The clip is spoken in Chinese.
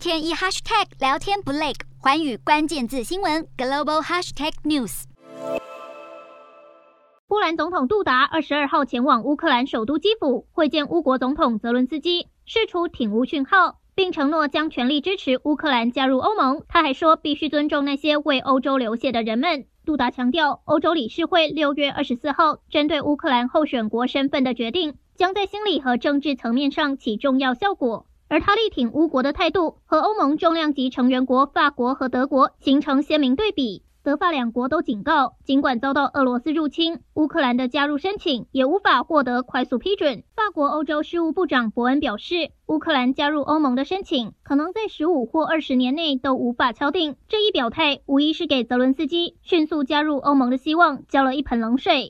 天一 hashtag 聊天不累，寰宇关键字新闻 global hashtag news。波兰总统杜达二十二号前往乌克兰首都基辅会见乌国总统泽伦斯基，释出挺乌讯号，并承诺将全力支持乌克兰加入欧盟。他还说，必须尊重那些为欧洲流血的人们。杜达强调，欧洲理事会六月二十四号针对乌克兰候选国身份的决定，将在心理和政治层面上起重要效果。而他力挺乌国的态度和欧盟重量级成员国法国和德国形成鲜明对比。德法两国都警告，尽管遭到俄罗斯入侵，乌克兰的加入申请也无法获得快速批准。法国欧洲事务部长博恩表示，乌克兰加入欧盟的申请可能在十五或二十年内都无法敲定。这一表态无疑是给泽伦斯基迅速加入欧盟的希望浇了一盆冷水。